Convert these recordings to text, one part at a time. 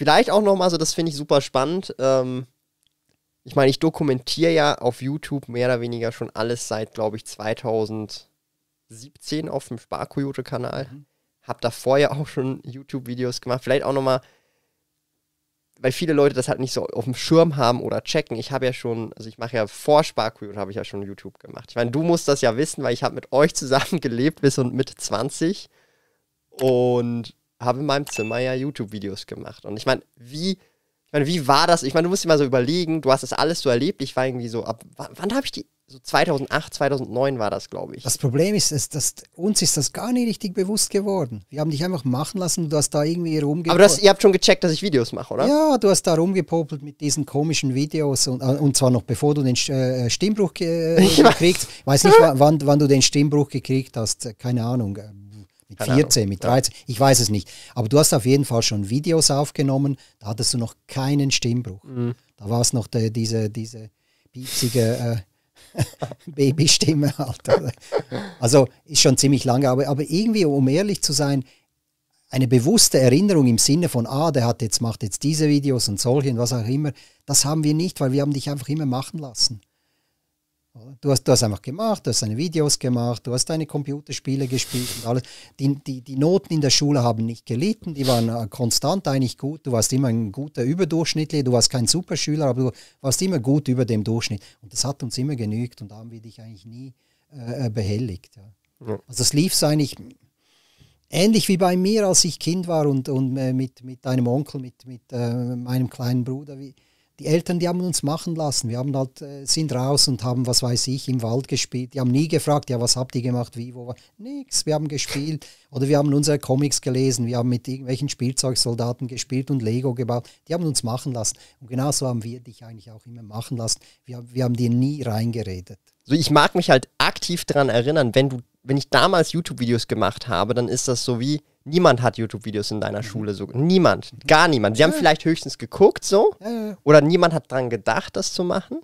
Vielleicht auch nochmal, so das finde ich super spannend. Ähm, ich meine, ich dokumentiere ja auf YouTube mehr oder weniger schon alles seit, glaube ich, 2017 auf dem Sparkoyote-Kanal. Mhm. Hab da vorher auch schon YouTube-Videos gemacht. Vielleicht auch nochmal, weil viele Leute das halt nicht so auf dem Schirm haben oder checken. Ich habe ja schon, also ich mache ja vor Sparkoyote habe ich ja schon YouTube gemacht. Ich meine, du musst das ja wissen, weil ich habe mit euch zusammen gelebt bis und mit 20. Und habe in meinem Zimmer ja YouTube-Videos gemacht. Und ich meine, wie, ich meine, wie war das? Ich meine, du musst dir mal so überlegen, du hast das alles so erlebt. Ich war irgendwie so, ab wann, habe ich die, so 2008, 2009 war das, glaube ich. Das Problem ist, dass, dass, uns ist das gar nicht richtig bewusst geworden. Wir haben dich einfach machen lassen, du hast da irgendwie rumgepopelt. Aber das, ihr habt schon gecheckt, dass ich Videos mache, oder? Ja, du hast da rumgepopelt mit diesen komischen Videos und, äh, und zwar noch bevor du den äh, Stimmbruch ge äh, gekriegt hast. Ich weiß nicht, wann, wann du den Stimmbruch gekriegt hast, keine Ahnung mit Keine 14, Ahnung. mit 13, ich weiß es nicht. Aber du hast auf jeden Fall schon Videos aufgenommen, da hattest du noch keinen Stimmbruch. Mhm. Da war es noch der, diese, diese piepsige äh, Babystimme halt. Also ist schon ziemlich lange, aber, aber irgendwie, um ehrlich zu sein, eine bewusste Erinnerung im Sinne von, ah, der hat jetzt, macht jetzt diese Videos und solche und was auch immer, das haben wir nicht, weil wir haben dich einfach immer machen lassen. Du hast, du hast einfach gemacht, du hast deine Videos gemacht, du hast deine Computerspiele gespielt und alles. Die, die, die Noten in der Schule haben nicht gelitten, die waren äh, konstant eigentlich gut. Du warst immer ein guter Überdurchschnittler, du warst kein Superschüler, aber du warst immer gut über dem Durchschnitt. Und das hat uns immer genügt und da haben wir dich eigentlich nie äh, äh behelligt. Ja. Ja. Also es lief eigentlich ähnlich wie bei mir, als ich Kind war und, und äh, mit, mit deinem Onkel, mit, mit äh, meinem kleinen Bruder. Wie, die Eltern, die haben uns machen lassen. Wir haben halt, äh, sind raus und haben, was weiß ich, im Wald gespielt. Die haben nie gefragt, ja, was habt ihr gemacht, wie, wo, nix. Wir haben gespielt oder wir haben unsere Comics gelesen, wir haben mit irgendwelchen Spielzeugsoldaten gespielt und Lego gebaut. Die haben uns machen lassen. Und genauso haben wir dich eigentlich auch immer machen lassen. Wir, wir haben dir nie reingeredet. So, ich mag mich halt aktiv daran erinnern, wenn du, wenn ich damals YouTube-Videos gemacht habe, dann ist das so wie, Niemand hat YouTube-Videos in deiner mhm. Schule so. Niemand. Gar niemand. Sie haben vielleicht höchstens geguckt so. Oder niemand hat dran gedacht, das zu machen.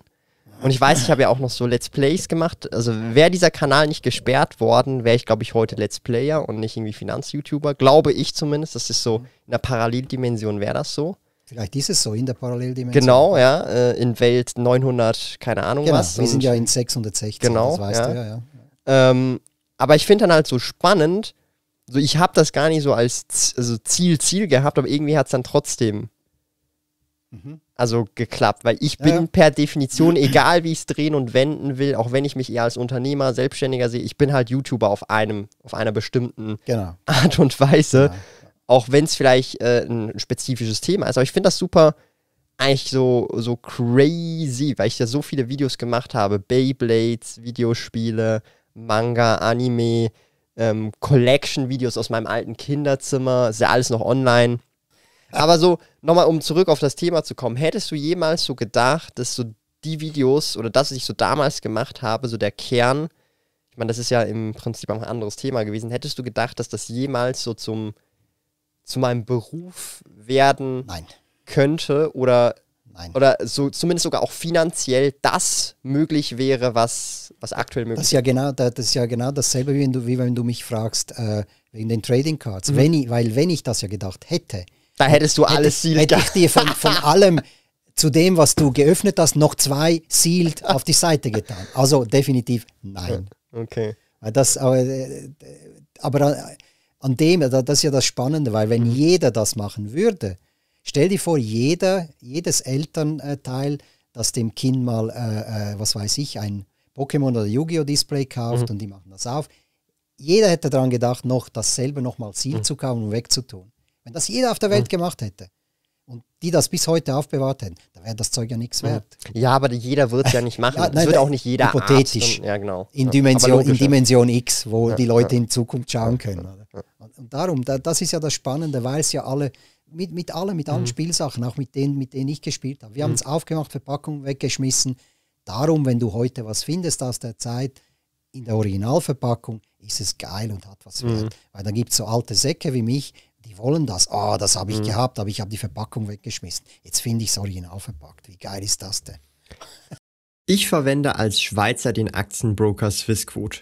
Und ich weiß, ich habe ja auch noch so Let's Plays gemacht. Also wäre dieser Kanal nicht gesperrt worden, wäre ich, glaube ich, heute Let's Player und nicht irgendwie Finanz-YouTuber. Glaube ich zumindest. Das ist so, in der Paralleldimension wäre das so. Vielleicht ist es so in der Paralleldimension. Genau, ja. Äh, in Welt 900, keine Ahnung genau, was. Wir sind ja in 616, genau, ja. du ja. ja. Ähm, aber ich finde dann halt so spannend, so ich habe das gar nicht so als also Ziel, Ziel gehabt, aber irgendwie hat es dann trotzdem mhm. also geklappt, weil ich bin ja. per Definition, egal wie ich es drehen und wenden will, auch wenn ich mich eher als Unternehmer, Selbstständiger sehe, ich bin halt YouTuber auf einem, auf einer bestimmten genau. Art und Weise. Genau. Auch wenn es vielleicht äh, ein spezifisches Thema ist. Aber ich finde das super, eigentlich so, so crazy, weil ich ja so viele Videos gemacht habe. Beyblades, Videospiele, Manga, Anime, ähm, Collection-Videos aus meinem alten Kinderzimmer, ist ja alles noch online. Aber so, nochmal um zurück auf das Thema zu kommen, hättest du jemals so gedacht, dass so die Videos oder das, was ich so damals gemacht habe, so der Kern, ich meine, das ist ja im Prinzip auch ein anderes Thema gewesen, hättest du gedacht, dass das jemals so zum, zu meinem Beruf werden Nein. könnte oder Nein. Oder so zumindest sogar auch finanziell das möglich wäre, was, was aktuell möglich ist. Das ist ja genau, das ist ja genau dasselbe, wie wenn du, wie wenn du mich fragst, äh, wegen den Trading Cards. Mhm. Wenn ich, weil wenn ich das ja gedacht hätte, da hättest du alles Sealed. Hätte ich dir von, von allem zu dem, was du geöffnet hast, noch zwei Sealed auf die Seite getan. Also definitiv nein. Okay. Das, aber, äh, aber an dem, das ist ja das Spannende, weil wenn mhm. jeder das machen würde, Stell dir vor, jeder, jedes Elternteil, das dem Kind mal, äh, äh, was weiß ich, ein Pokémon oder Yu-Gi-Oh! Display kauft mhm. und die machen das auf. Jeder hätte daran gedacht, noch dasselbe nochmal Ziel mhm. zu kaufen und wegzutun. Wenn das jeder auf der Welt mhm. gemacht hätte und die das bis heute aufbewahrt hätten, dann wäre das Zeug ja nichts mhm. wert. Ja, aber jeder wird es ja nicht machen. ja, nein, das wird auch nicht jeder Hypothetisch. Arzt, ja, genau. In, Dimension, in Dimension X, wo ja, die Leute ja. in Zukunft schauen können. Und darum, das ist ja das Spannende, weil es ja alle mit, mit allem, mit allen mhm. Spielsachen, auch mit denen, mit denen ich gespielt habe. Wir mhm. haben es aufgemacht, Verpackung weggeschmissen. Darum, wenn du heute was findest aus der Zeit, in der Originalverpackung, ist es geil und hat was wert. Mhm. Weil da gibt es so alte Säcke wie mich, die wollen das. Oh, das habe ich mhm. gehabt, aber ich habe die Verpackung weggeschmissen. Jetzt finde ich es original verpackt. Wie geil ist das denn? Ich verwende als Schweizer den Aktienbroker Swissquote.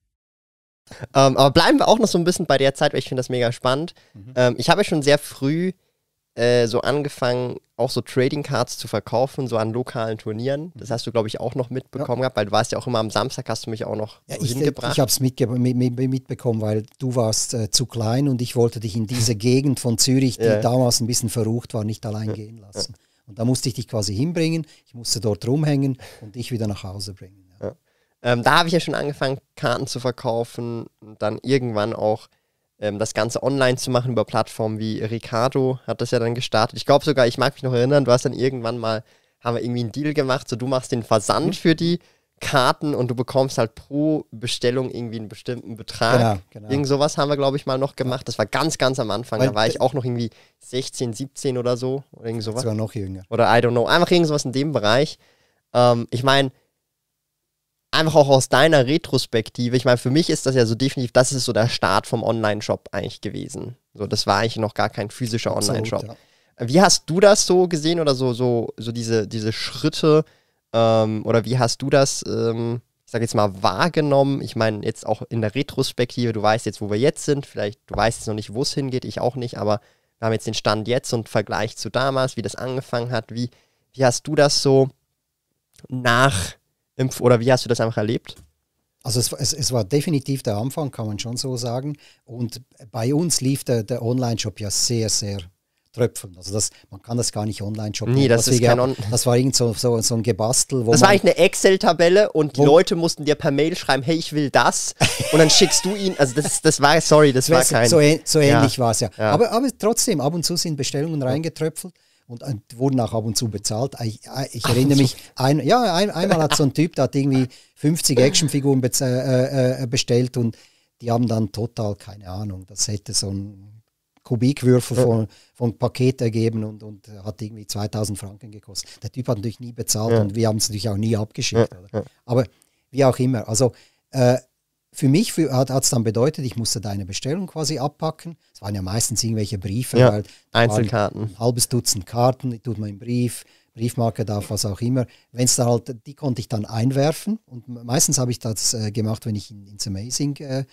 Ähm, aber bleiben wir auch noch so ein bisschen bei der Zeit, weil ich finde das mega spannend. Mhm. Ähm, ich habe schon sehr früh äh, so angefangen, auch so Trading Cards zu verkaufen, so an lokalen Turnieren. Das hast du, glaube ich, auch noch mitbekommen ja. gehabt, weil du warst ja auch immer am Samstag, hast du mich auch noch ja, ich, hingebracht. Ich habe es mitge mit, mitbekommen, weil du warst äh, zu klein und ich wollte dich in diese Gegend von Zürich, die ja. damals ein bisschen verrucht war, nicht allein gehen lassen. Und da musste ich dich quasi hinbringen, ich musste dort rumhängen und dich wieder nach Hause bringen. Ähm, da habe ich ja schon angefangen, Karten zu verkaufen und dann irgendwann auch ähm, das Ganze online zu machen über Plattformen wie Ricardo hat das ja dann gestartet. Ich glaube sogar, ich mag mich noch erinnern, du hast dann irgendwann mal, haben wir irgendwie einen Deal gemacht, so du machst den Versand mhm. für die Karten und du bekommst halt pro Bestellung irgendwie einen bestimmten Betrag. Genau, genau. Irgend sowas haben wir, glaube ich, mal noch gemacht. Das war ganz, ganz am Anfang. Weil da war ich auch noch irgendwie 16, 17 oder so. Oder irgend sowas. Sogar noch jünger. Oder I don't know. Einfach irgend sowas in dem Bereich. Ähm, ich meine, einfach auch aus deiner Retrospektive, ich meine, für mich ist das ja so definitiv, das ist so der Start vom Online-Shop eigentlich gewesen. So, das war eigentlich noch gar kein physischer Online-Shop. Ja. Wie hast du das so gesehen oder so, so, so diese, diese Schritte ähm, oder wie hast du das, ähm, ich sag jetzt mal, wahrgenommen? Ich meine, jetzt auch in der Retrospektive, du weißt jetzt, wo wir jetzt sind, vielleicht, du weißt jetzt noch nicht, wo es hingeht, ich auch nicht, aber wir haben jetzt den Stand jetzt und Vergleich zu damals, wie das angefangen hat. Wie, wie hast du das so nach oder wie hast du das einfach erlebt? Also es, es, es, war definitiv der Anfang, kann man schon so sagen. Und bei uns lief der, der Online-Shop ja sehr, sehr tröpfeln. Also das, man kann das gar nicht online shoppen. Nee, das, ist kein On das war irgend so, so, so ein Gebastel. das war eigentlich eine Excel-Tabelle und die Leute mussten dir per Mail schreiben, hey, ich will das. und dann schickst du ihn, also das, das war, sorry, das, war kein... So, so ähnlich ja. war es ja. ja. Aber, aber trotzdem, ab und zu sind Bestellungen reingetröpfelt und, und wurden auch ab und zu bezahlt. Ich, ich erinnere mich, ein, ja, ein, einmal hat so ein Typ, der hat irgendwie 50 Actionfiguren äh, äh, bestellt und die haben dann total, keine Ahnung, das hätte so ein Kubikwürfel von, von Paket ergeben und, und hat irgendwie 2000 Franken gekostet. Der Typ hat natürlich nie bezahlt ja. und wir haben es natürlich auch nie abgeschickt. Ja, Aber wie auch immer, also äh, für mich für, hat es dann bedeutet, ich musste deine Bestellung quasi abpacken. Es waren ja meistens irgendwelche Briefe. Ja, halt, Einzelkarten. Ein halbes Dutzend Karten, die tut man im Brief, Briefmarke darf, was auch immer. Wenn es da halt, die konnte ich dann einwerfen. Und meistens habe ich das äh, gemacht, wenn ich in, ins Amazing äh,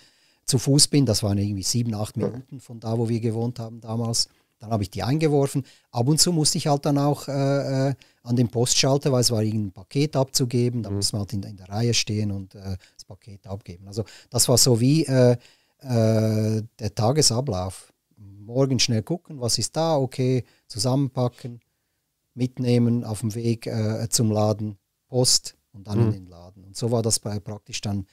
zu Fuß bin. Das waren irgendwie sieben, acht Minuten von da, wo wir gewohnt haben damals. Dann habe ich die eingeworfen. Ab und zu musste ich halt dann auch äh, äh an den Postschalter, weil es war irgendein Paket abzugeben. Da mhm. muss man halt in, in, der Reihe stehen und äh, Paket abgeben. Also das war so wie äh, äh, der Tagesablauf. Morgen schnell gucken, was ist da, okay, zusammenpacken, mitnehmen auf dem Weg äh, zum Laden, Post und dann mhm. in den Laden. Und so war das bei, praktisch dann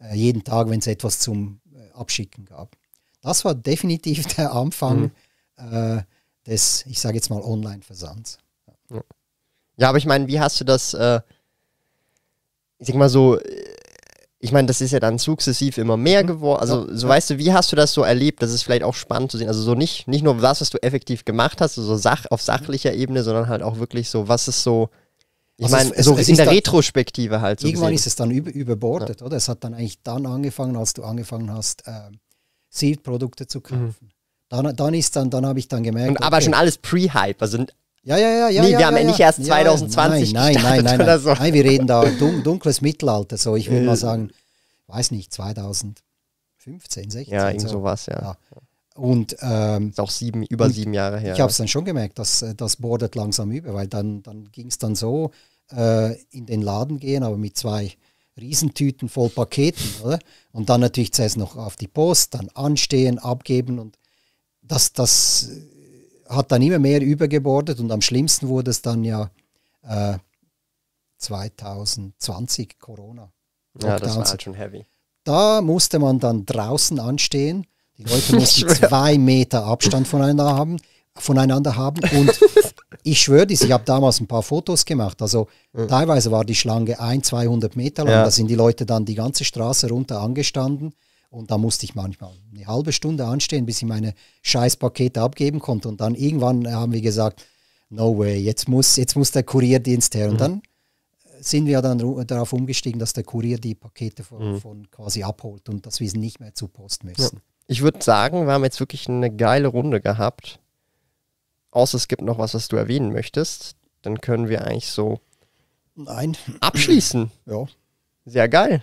äh, jeden Tag, wenn es etwas zum äh, Abschicken gab. Das war definitiv der Anfang mhm. des, ich sage jetzt mal, Online-Versands. Ja. Ja, aber ich meine, wie hast du das, äh, ich sag mal so, äh, ich meine, das ist ja dann sukzessiv immer mehr mhm. geworden. Also, ja, so ja. weißt du, wie hast du das so erlebt? Das ist vielleicht auch spannend zu sehen. Also, so nicht, nicht nur das, was du effektiv gemacht hast, so Sach auf sachlicher Ebene, sondern halt auch wirklich so, was ist so, ich also meine, so in der Retrospektive halt. So irgendwann gesehen. ist es dann über, überbordet, ja. oder? Es hat dann eigentlich dann angefangen, als du angefangen hast, äh, Seed-Produkte zu kaufen. Mhm. Dann, dann ist dann, dann habe ich dann gemerkt. Und aber okay, schon alles Pre-Hype, also ja, ja, ja. ja nee, ja, wir haben ja, nicht erst 2020 Nein, nein, nein, nein, nein. So. nein. wir reden da dun dunkles Mittelalter. So, ich würde mal sagen, weiß nicht, 2015, 16. Ja, irgend so. sowas, ja. Und ähm, ist auch sieben, über sieben Jahre her. Ich habe es dann schon gemerkt, dass äh, das bordet langsam über, weil dann, dann ging es dann so, äh, in den Laden gehen, aber mit zwei Riesentüten voll Paketen, oder? Und dann natürlich zuerst noch auf die Post, dann anstehen, abgeben und das, das hat dann immer mehr übergebordet und am schlimmsten wurde es dann ja äh, 2020 Corona. Ja, das war halt schon heavy. Da musste man dann draußen anstehen. Die Leute mussten zwei Meter Abstand voneinander haben, voneinander haben. Und ich schwöre dies, ich habe damals ein paar Fotos gemacht. Also mhm. teilweise war die Schlange ein, 200 Meter lang. Ja. Da sind die Leute dann die ganze Straße runter angestanden. Und da musste ich manchmal eine halbe Stunde anstehen, bis ich meine Scheißpakete abgeben konnte. Und dann irgendwann haben wir gesagt, no way, jetzt muss, jetzt muss der Kurierdienst her. Und mhm. dann sind wir dann darauf umgestiegen, dass der Kurier die Pakete von, mhm. von, quasi abholt und dass wir nicht mehr zur Post müssen. Ja. Ich würde sagen, wir haben jetzt wirklich eine geile Runde gehabt. Außer es gibt noch was, was du erwähnen möchtest. Dann können wir eigentlich so Nein. abschließen. Ja. Sehr geil.